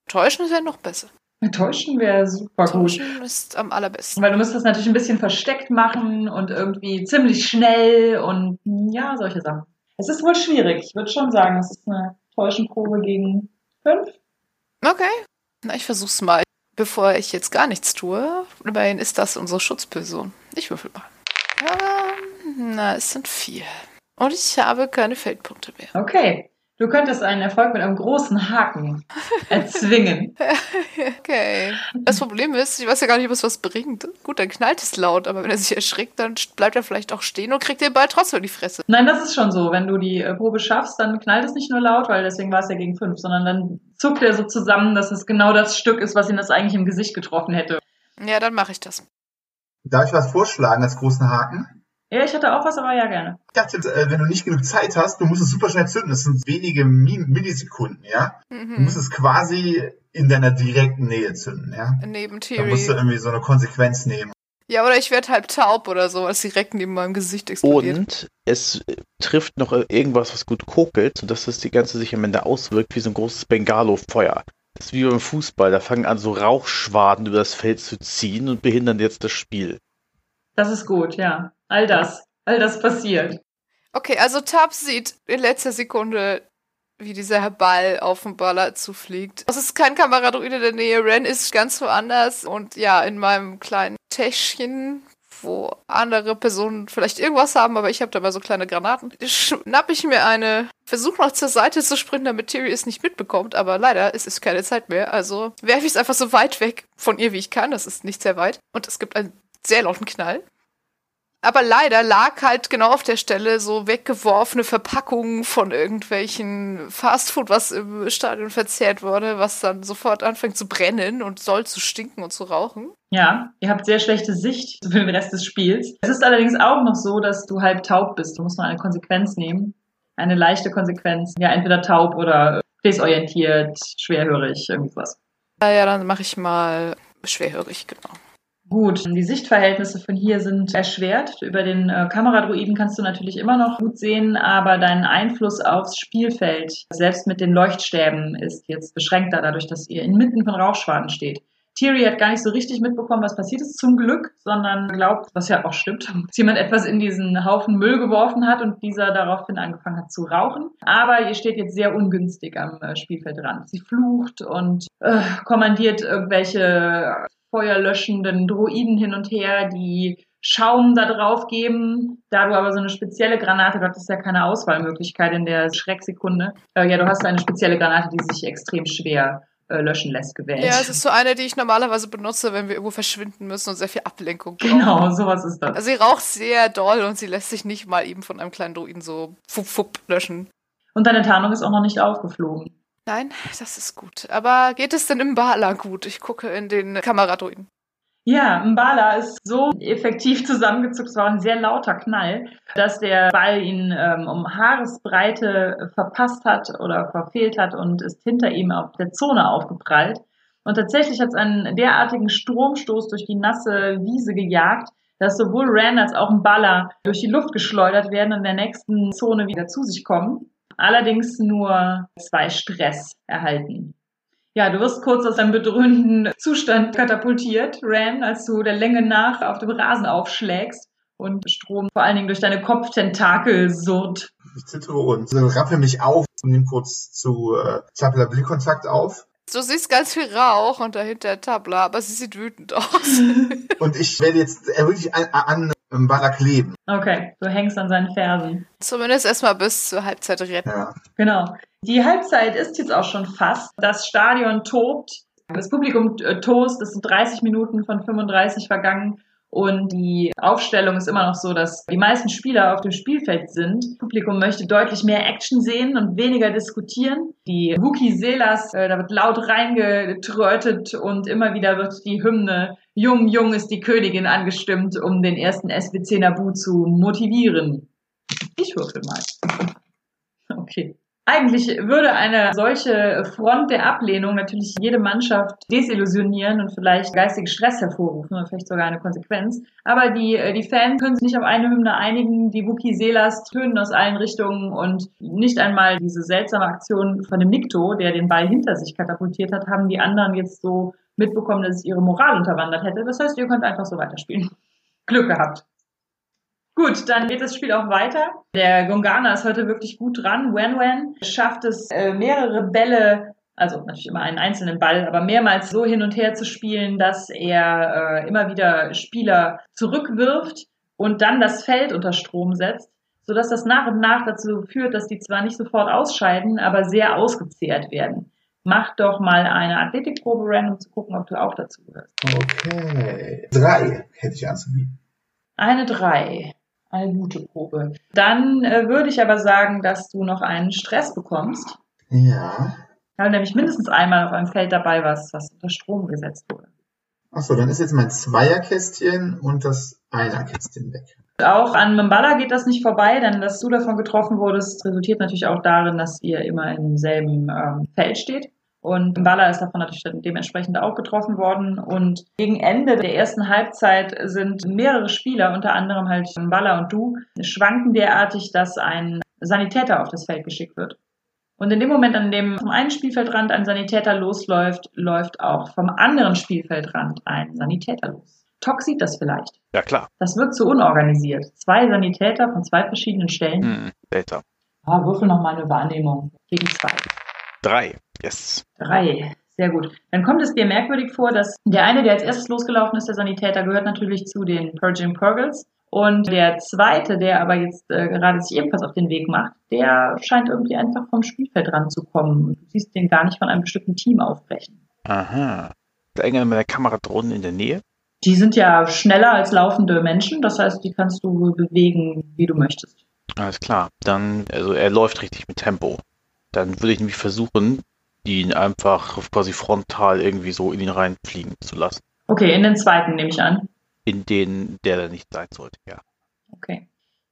Täuschen ja noch besser. Täuschen wäre super gut. Täuschen ist am allerbesten. Weil du müsstest natürlich ein bisschen versteckt machen und irgendwie ziemlich schnell und ja, solche Sachen. Es ist wohl schwierig. Ich würde schon sagen, es ist eine Täuschenprobe gegen fünf. Okay. Na, ich versuch's mal. Bevor ich jetzt gar nichts tue, immerhin ist das unsere Schutzperson. Ich würfel mal. Ähm, na, es sind vier. Und ich habe keine Feldpunkte mehr. Okay. Du könntest einen Erfolg mit einem großen Haken erzwingen. Okay. Das Problem ist, ich weiß ja gar nicht, was was bringt. Gut, dann knallt es laut, aber wenn er sich erschrickt, dann bleibt er vielleicht auch stehen und kriegt den Ball trotzdem in die Fresse. Nein, das ist schon so. Wenn du die äh, Probe schaffst, dann knallt es nicht nur laut, weil deswegen war es ja gegen fünf, sondern dann zuckt er so zusammen, dass es genau das Stück ist, was ihn das eigentlich im Gesicht getroffen hätte. Ja, dann mache ich das. Darf ich was vorschlagen als großen Haken? Ja, ich hatte auch was, aber ja, gerne. Ich dachte, äh, wenn du nicht genug Zeit hast, du musst es super schnell zünden. Das sind wenige Mi- Millisekunden, ja? Du Mhm. musst es quasi in deiner direkten Nähe zünden, ja? Neben Da musst du Theory. irgendwie so eine Konsequenz nehmen. Ja, oder ich werde halb taub oder so, als direkt neben meinem Gesicht explodiert. Und es äh, trifft noch irgendwas, was gut kokelt, sodass das die ganze sich am Ende auswirkt wie so ein großes Bengalo-Feuer. Das ist wie beim Fußball, da fangen an, so Rauchschwaden über das Feld zu ziehen und behindern jetzt das Spiel. Das ist gut, ja. All das. All das passiert. Okay, also Tab sieht in letzter Sekunde, wie dieser Ball auf den Baller zufliegt. Es ist kein Kameradruide in der Nähe. Ren ist ganz woanders und ja, in meinem kleinen Täschchen, wo andere Personen vielleicht irgendwas haben, aber ich habe dabei so kleine Granaten. Schnapp ich mir eine, versuche noch zur Seite zu springen, damit Terry es nicht mitbekommt, aber leider ist es keine Zeit mehr. Also werfe ich es einfach so weit weg von ihr, wie ich kann. Das ist nicht sehr weit. Und es gibt einen sehr lauten Knall. Aber leider lag halt genau auf der Stelle so weggeworfene Verpackungen von irgendwelchen Fastfood, was im Stadion verzehrt wurde, was dann sofort anfängt zu brennen und soll zu stinken und zu rauchen. Ja, ihr habt sehr schlechte Sicht für den Rest des Spiels. Es ist allerdings auch noch so, dass du halb taub bist. Du musst noch eine Konsequenz nehmen. Eine leichte Konsequenz. Ja, entweder taub oder desorientiert, schwerhörig, irgendwas. Ja, ja, dann mache ich mal schwerhörig, genau. Gut, die Sichtverhältnisse von hier sind erschwert. Über den äh, Kameradruiden kannst du natürlich immer noch gut sehen, aber dein Einfluss aufs Spielfeld, selbst mit den Leuchtstäben, ist jetzt beschränkter, dadurch, dass ihr inmitten von Rauchschwaden steht. Thierry hat gar nicht so richtig mitbekommen, was passiert ist, zum Glück, sondern glaubt, was ja auch stimmt, dass jemand etwas in diesen Haufen Müll geworfen hat und dieser daraufhin angefangen hat zu rauchen. Aber ihr steht jetzt sehr ungünstig am äh, Spielfeldrand. Sie flucht und äh, kommandiert irgendwelche feuerlöschenden Droiden hin und her, die Schaum da drauf geben. Da du aber so eine spezielle Granate, du hattest ja keine Auswahlmöglichkeit in der Schrecksekunde. Äh, ja, du hast eine spezielle Granate, die sich extrem schwer äh, löschen lässt, gewählt. Ja, es ist so eine, die ich normalerweise benutze, wenn wir irgendwo verschwinden müssen und sehr viel Ablenkung brauchen. genau, sowas ist das. Also sie raucht sehr doll und sie lässt sich nicht mal eben von einem kleinen Druiden so fupp, fupp löschen. Und deine Tarnung ist auch noch nicht aufgeflogen. Nein, das ist gut. Aber geht es denn im Bala gut? Ich gucke in den Kameradruiden. Ja, Mbala ist so effektiv zusammengezuckt, es war ein sehr lauter Knall, dass der Ball ihn ähm, um Haaresbreite verpasst hat oder verfehlt hat und ist hinter ihm auf der Zone aufgeprallt. Und tatsächlich hat es einen derartigen Stromstoß durch die nasse Wiese gejagt, dass sowohl Ran als auch Mbala durch die Luft geschleudert werden und in der nächsten Zone wieder zu sich kommen. Allerdings nur zwei Stress erhalten. Ja, du wirst kurz aus deinem bedröhnten Zustand katapultiert, Ran, als du der Länge nach auf dem Rasen aufschlägst und Strom vor allen Dingen durch deine Kopftentakel surrt. Ich zittere und rappel mich auf und nehme kurz zu äh, Tabla Blickkontakt auf. Du siehst ganz viel Rauch und dahinter Tabla, aber sie sieht wütend aus. und ich werde jetzt wirklich an, an Barak kleben. Okay, du hängst an seinen Fersen. Zumindest erstmal bis zur Halbzeit retten. Ja. Genau. Die Halbzeit ist jetzt auch schon fast. Das Stadion tobt. Das Publikum äh, toast. Es sind 30 Minuten von 35 vergangen. Und die Aufstellung ist immer noch so, dass die meisten Spieler auf dem Spielfeld sind. Das Publikum möchte deutlich mehr Action sehen und weniger diskutieren. Die Wookie Selas, äh, da wird laut reingetrötet und immer wieder wird die Hymne Jung, Jung ist die Königin angestimmt, um den ersten SBC Nabu zu motivieren. Ich würfel mal. Okay. Eigentlich würde eine solche Front der Ablehnung natürlich jede Mannschaft desillusionieren und vielleicht geistigen Stress hervorrufen oder vielleicht sogar eine Konsequenz. Aber die, äh, die Fans können sich nicht auf eine Hymne einigen. Die Wookie Selas tönen aus allen Richtungen und nicht einmal diese seltsame Aktion von dem Nikto, der den Ball hinter sich katapultiert hat, haben die anderen jetzt so mitbekommen, dass es ihre Moral unterwandert hätte. Das heißt, ihr könnt einfach so weiterspielen. Glück gehabt. Gut, dann geht das Spiel auch weiter. Der Gongana ist heute wirklich gut dran. Wen Wen schafft es, äh, mehrere Bälle, also natürlich immer einen einzelnen Ball, aber mehrmals so hin und her zu spielen, dass er äh, immer wieder Spieler zurückwirft und dann das Feld unter Strom setzt, sodass das nach und nach dazu führt, dass die zwar nicht sofort ausscheiden, aber sehr ausgezehrt werden. Mach doch mal eine Athletikprobe random, um zu gucken, ob du auch dazu gehörst. Okay. Drei hätte ich anzubieten. Eine drei eine gute Probe. Dann äh, würde ich aber sagen, dass du noch einen Stress bekommst. Ja. Weil nämlich mindestens einmal auf einem Feld dabei warst, was unter Strom gesetzt wurde. Achso, dann ist jetzt mein Zweierkästchen und das Einerkästchen weg. Auch an Mbala geht das nicht vorbei, denn dass du davon getroffen wurdest, resultiert natürlich auch darin, dass ihr immer im selben ähm, Feld steht. Und Mbala ist davon natürlich dementsprechend auch getroffen worden. Und gegen Ende der ersten Halbzeit sind mehrere Spieler, unter anderem halt Mbala und du, schwanken derartig, dass ein Sanitäter auf das Feld geschickt wird. Und in dem Moment, an dem vom einen Spielfeldrand ein Sanitäter losläuft, läuft auch vom anderen Spielfeldrand ein Sanitäter los. Tox sieht das vielleicht. Ja, klar. Das wirkt so unorganisiert. Zwei Sanitäter von zwei verschiedenen Stellen. Hm, Data. Ah, würfel noch mal eine Wahrnehmung. Gegen zwei. Drei. Yes. Drei. Sehr gut. Dann kommt es dir merkwürdig vor, dass der eine, der als erstes losgelaufen ist, der Sanitäter, gehört natürlich zu den Purging Purgles. Und der zweite, der aber jetzt äh, gerade sich ebenfalls auf den Weg macht, der scheint irgendwie einfach vom Spielfeld ranzukommen. Und du siehst den gar nicht von einem bestimmten Team aufbrechen. Aha. Ist irgendeiner mit der Kameradrohnen in der Nähe? Die sind ja schneller als laufende Menschen, das heißt, die kannst du bewegen, wie du möchtest. Alles klar. Dann, also er läuft richtig mit Tempo. Dann würde ich nämlich versuchen, ihn einfach quasi frontal irgendwie so in ihn reinfliegen zu lassen. Okay, in den zweiten nehme ich an. In den, der da nicht sein sollte, ja. Okay.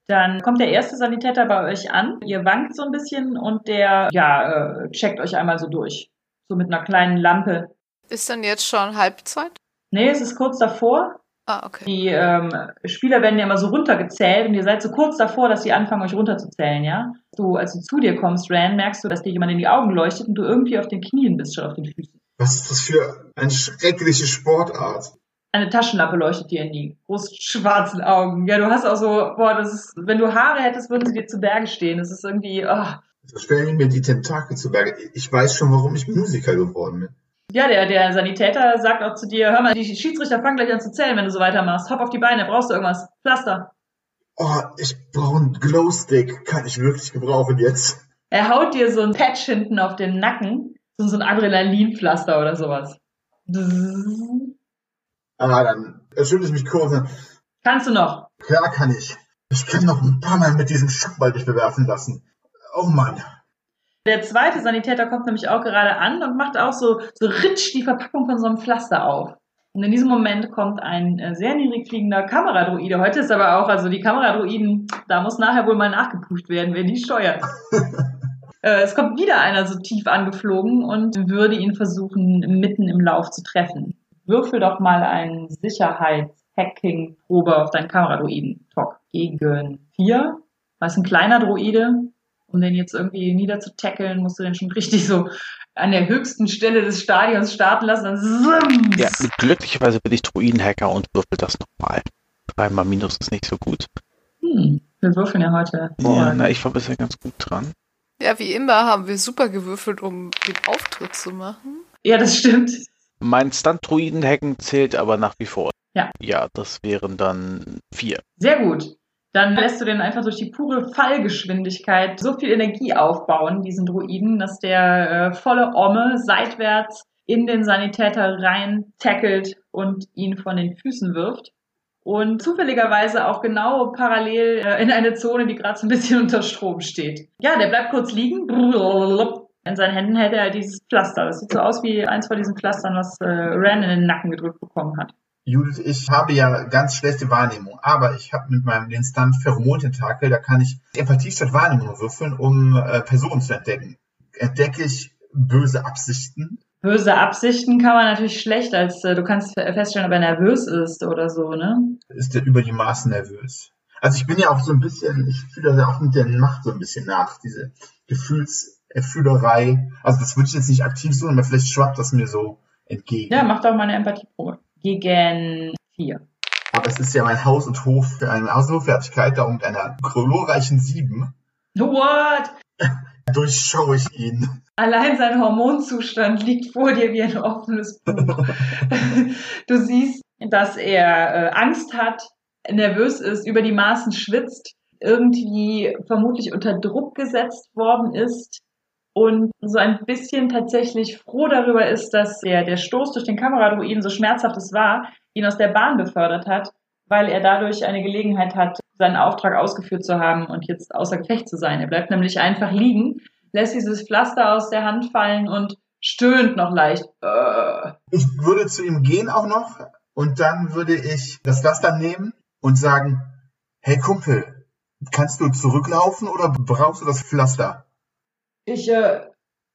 Dann kommt der erste Sanitäter bei euch an. Ihr wankt so ein bisschen und der, ja, äh, checkt euch einmal so durch. So mit einer kleinen Lampe. Ist dann jetzt schon Halbzeit? Nee, es ist kurz davor. Ah, okay. Die ähm, Spieler werden ja immer so runtergezählt und ihr seid so kurz davor, dass sie anfangen, euch runterzuzählen, ja? Du, als du zu dir kommst, Ran, merkst du, dass dir jemand in die Augen leuchtet und du irgendwie auf den Knien bist, schon auf den Füßen. Was ist das für eine schreckliche Sportart? Eine Taschenlampe leuchtet dir in die großen schwarzen Augen. Ja, du hast auch so, boah, das ist, wenn du Haare hättest, würden sie dir zu Berge stehen. Das ist irgendwie, oh. So stellen mir die Tentakel zu Berge. Ich weiß schon, warum ich Musiker geworden bin. Ja, der, der Sanitäter sagt auch zu dir, hör mal, die Schiedsrichter fangen gleich an zu zählen, wenn du so weitermachst. Hopp auf die Beine, brauchst du irgendwas? Pflaster. Oh, ich brauche einen Glowstick. Kann ich wirklich gebrauchen jetzt. Er haut dir so ein Patch hinten auf den Nacken. So ein Adrenalinpflaster oder sowas. Ah, dann erschüttle ich mich kurz. Kannst du noch? Klar kann ich. Ich kann noch ein paar Mal mit diesem Schockball dich bewerfen lassen. Oh Mann. Der zweite Sanitäter kommt nämlich auch gerade an und macht auch so, so ritsch die Verpackung von so einem Pflaster auf. Und in diesem Moment kommt ein äh, sehr niedrig fliegender Kameradroide. Heute ist aber auch, also die Kameradroiden, da muss nachher wohl mal nachgeprüft werden, wer die steuert. Äh, es kommt wieder einer so tief angeflogen und würde ihn versuchen, mitten im Lauf zu treffen. Würfel doch mal einen Sicherheits-Hacking-Probe auf deinen Kameradroiden. Talk gegen vier. Was ein kleiner Droide. Um den jetzt irgendwie niederzutackeln, musst du den schon richtig so an der höchsten Stelle des Stadions starten lassen. Dann. Ja, glücklicherweise bin ich Druidenhacker und würfel das nochmal. Dreimal Minus ist nicht so gut. Hm, wir würfeln ja heute. Ja, na, ich war bisher ganz gut dran. Ja, wie immer haben wir super gewürfelt, um den Auftritt zu machen. Ja, das stimmt. Mein Stunt-Druiden-Hacken zählt aber nach wie vor. Ja. Ja, das wären dann vier. Sehr gut. Dann lässt du den einfach durch die pure Fallgeschwindigkeit so viel Energie aufbauen, diesen Druiden, dass der äh, volle Omme seitwärts in den Sanitäter rein tackelt und ihn von den Füßen wirft. Und zufälligerweise auch genau parallel äh, in eine Zone, die gerade so ein bisschen unter Strom steht. Ja, der bleibt kurz liegen. In seinen Händen hält er dieses Pflaster. Das sieht so aus wie eins von diesen Pflastern, was äh, Ran in den Nacken gedrückt bekommen hat. Judith, ich habe ja ganz schlechte Wahrnehmung, aber ich habe mit meinem den Stunt Pheromon-Tentakel, da kann ich Empathie statt Wahrnehmung würfeln, um äh, Personen zu entdecken. Entdecke ich böse Absichten? Böse Absichten kann man natürlich schlecht, als äh, du kannst feststellen, ob er nervös ist oder so, ne? Ist er über die Maßen nervös? Also ich bin ja auch so ein bisschen, ich fühle das ja auch mit der Macht so ein bisschen nach, diese Gefühlserfüllerei. Also das würde ich jetzt nicht aktiv suchen, aber vielleicht schwappt das mir so entgegen. Ja, mach doch mal eine Empathieprobe. Gegen vier. Aber es ist ja mein Haus und Hof für eine Haus- und Hoffertigkeit, da mit einer glorreichen Sieben What? durchschaue ich ihn. Allein sein Hormonzustand liegt vor dir wie ein offenes Buch. du siehst, dass er äh, Angst hat, nervös ist, über die Maßen schwitzt, irgendwie vermutlich unter Druck gesetzt worden ist und so ein bisschen tatsächlich froh darüber ist, dass der, der Stoß durch den Kameradruiden so schmerzhaft es war, ihn aus der Bahn befördert hat, weil er dadurch eine Gelegenheit hat, seinen Auftrag ausgeführt zu haben und jetzt außer Gefecht zu sein. Er bleibt nämlich einfach liegen, lässt dieses Pflaster aus der Hand fallen und stöhnt noch leicht. Äh. Ich würde zu ihm gehen auch noch und dann würde ich das Pflaster nehmen und sagen, hey Kumpel, kannst du zurücklaufen oder brauchst du das Pflaster? Ich äh,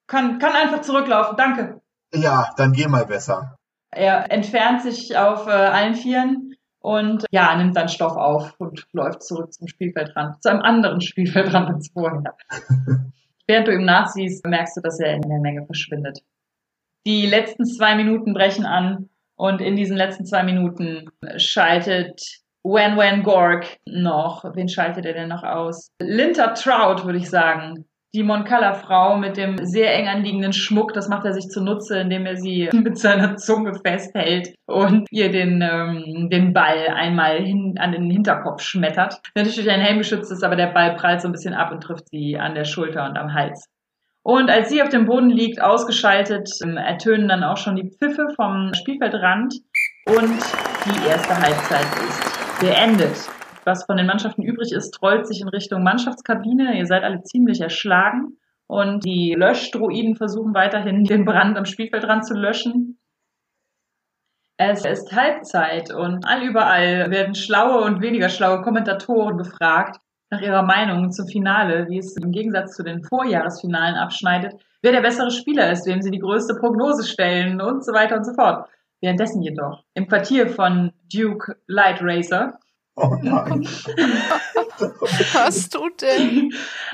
kann, kann einfach zurücklaufen, danke. Ja, dann geh mal besser. Er entfernt sich auf äh, allen Vieren und ja, nimmt dann Stoff auf und läuft zurück zum Spielfeldrand, zu einem anderen Spielfeldrand als vorher. Während du ihm nachsiehst, merkst du, dass er in der Menge verschwindet. Die letzten zwei Minuten brechen an und in diesen letzten zwei Minuten schaltet Wen Wen Gorg noch. Wen schaltet er denn noch aus? Linter Trout, würde ich sagen die Moncala-Frau mit dem sehr eng anliegenden Schmuck, das macht er sich zunutze, indem er sie mit seiner Zunge festhält und ihr den, ähm, den Ball einmal hin, an den Hinterkopf schmettert. Natürlich ein Helm geschützt ist, aber der Ball prallt so ein bisschen ab und trifft sie an der Schulter und am Hals. Und als sie auf dem Boden liegt, ausgeschaltet, ähm, ertönen dann auch schon die Pfiffe vom Spielfeldrand und die erste Halbzeit ist beendet was von den Mannschaften übrig ist, trollt sich in Richtung Mannschaftskabine. Ihr seid alle ziemlich erschlagen. Und die Löschdroiden versuchen weiterhin, den Brand am Spielfeldrand zu löschen. Es ist Halbzeit und allüberall werden schlaue und weniger schlaue Kommentatoren gefragt nach ihrer Meinung zum Finale, wie es im Gegensatz zu den Vorjahresfinalen abschneidet, wer der bessere Spieler ist, wem sie die größte Prognose stellen und so weiter und so fort. Währenddessen jedoch im Quartier von Duke Light Racer Oh nein. Was tut denn?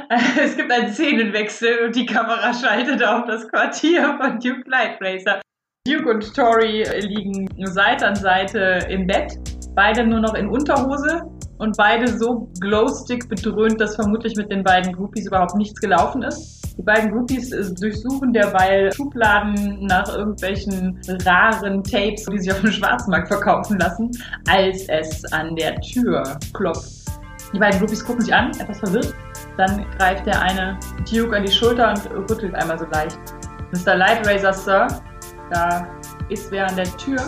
Es gibt einen Szenenwechsel und die Kamera schaltet auf das Quartier von Duke Light Racer. Duke und Tori liegen Seite an Seite im Bett, beide nur noch in Unterhose und beide so glowstick bedröhnt, dass vermutlich mit den beiden Groupies überhaupt nichts gelaufen ist. Die beiden Groupies äh, durchsuchen derweil Schubladen nach irgendwelchen raren Tapes, die sich auf dem Schwarzmarkt verkaufen lassen, als es an der Tür klopft. Die beiden Groupies gucken sich an, etwas verwirrt. Dann greift der eine Duke an die Schulter und rüttelt einmal so leicht. Mr. Lightraiser, Sir, da ist wer an der Tür.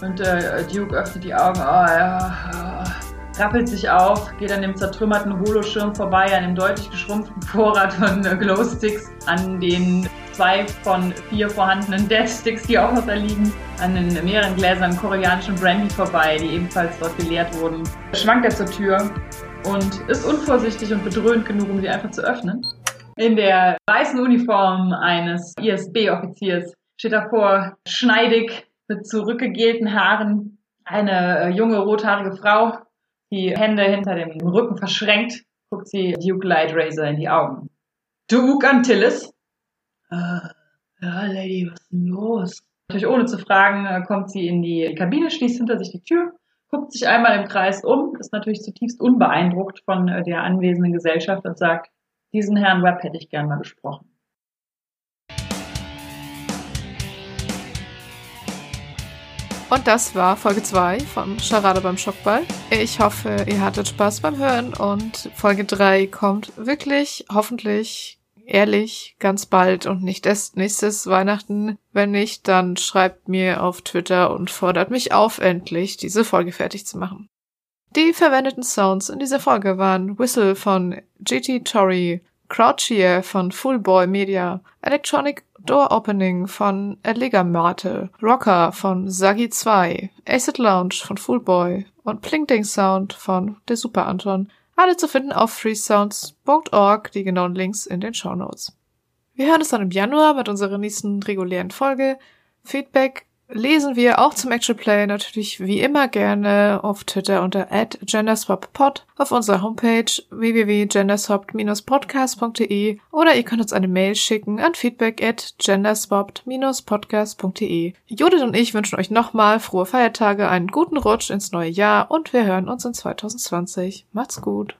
Und äh, Duke öffnet die Augen. Oh, ja, rappelt sich auf, geht an dem zertrümmerten Holoschirm vorbei, an dem deutlich geschrumpften Vorrat von äh, Glowsticks, an den zwei von vier vorhandenen Deathsticks, die auch noch da liegen, an den mehreren Gläsern koreanischen Brandy vorbei, die ebenfalls dort geleert wurden. Schwankt er zur Tür und ist unvorsichtig und bedröhnt genug, um sie einfach zu öffnen. In der weißen Uniform eines ISB-Offiziers steht davor, schneidig, mit zurückgegelten Haaren, eine äh, junge rothaarige Frau, die Hände hinter dem Rücken verschränkt, guckt sie Duke Light Razor in die Augen. Duke Antilles? Äh, ja, Lady, was ist denn los? Natürlich ohne zu fragen, äh, kommt sie in die Kabine, schließt hinter sich die Tür, guckt sich einmal im Kreis um, ist natürlich zutiefst unbeeindruckt von äh, der anwesenden Gesellschaft und sagt, diesen Herrn Webb hätte ich gern mal gesprochen. Und das war Folge 2 von Charade beim Schockball. Ich hoffe, ihr hattet Spaß beim Hören und Folge 3 kommt wirklich, hoffentlich, ehrlich, ganz bald und nicht erst nächstes Weihnachten. Wenn nicht, dann schreibt mir auf Twitter und fordert mich auf, endlich diese Folge fertig zu machen. Die verwendeten Sounds in dieser Folge waren Whistle von GT Tory, Crouchier von Fullboy Media, Electronic Door Opening von Edliger Mate, Rocker von Sagi 2, Acid Lounge von Fullboy und Plinkding Sound von Der Super Anton. Alle zu finden auf freesounds.org, die genauen Links in den Show Notes. Wir hören uns dann im Januar mit unserer nächsten regulären Folge. Feedback lesen wir auch zum Actual Play natürlich wie immer gerne auf Twitter unter genderswappod, auf unserer Homepage www.genderswapped-podcast.de oder ihr könnt uns eine Mail schicken an feedback at genderswapped-podcast.de. Judith und ich wünschen euch nochmal frohe Feiertage, einen guten Rutsch ins neue Jahr und wir hören uns in 2020. Macht's gut!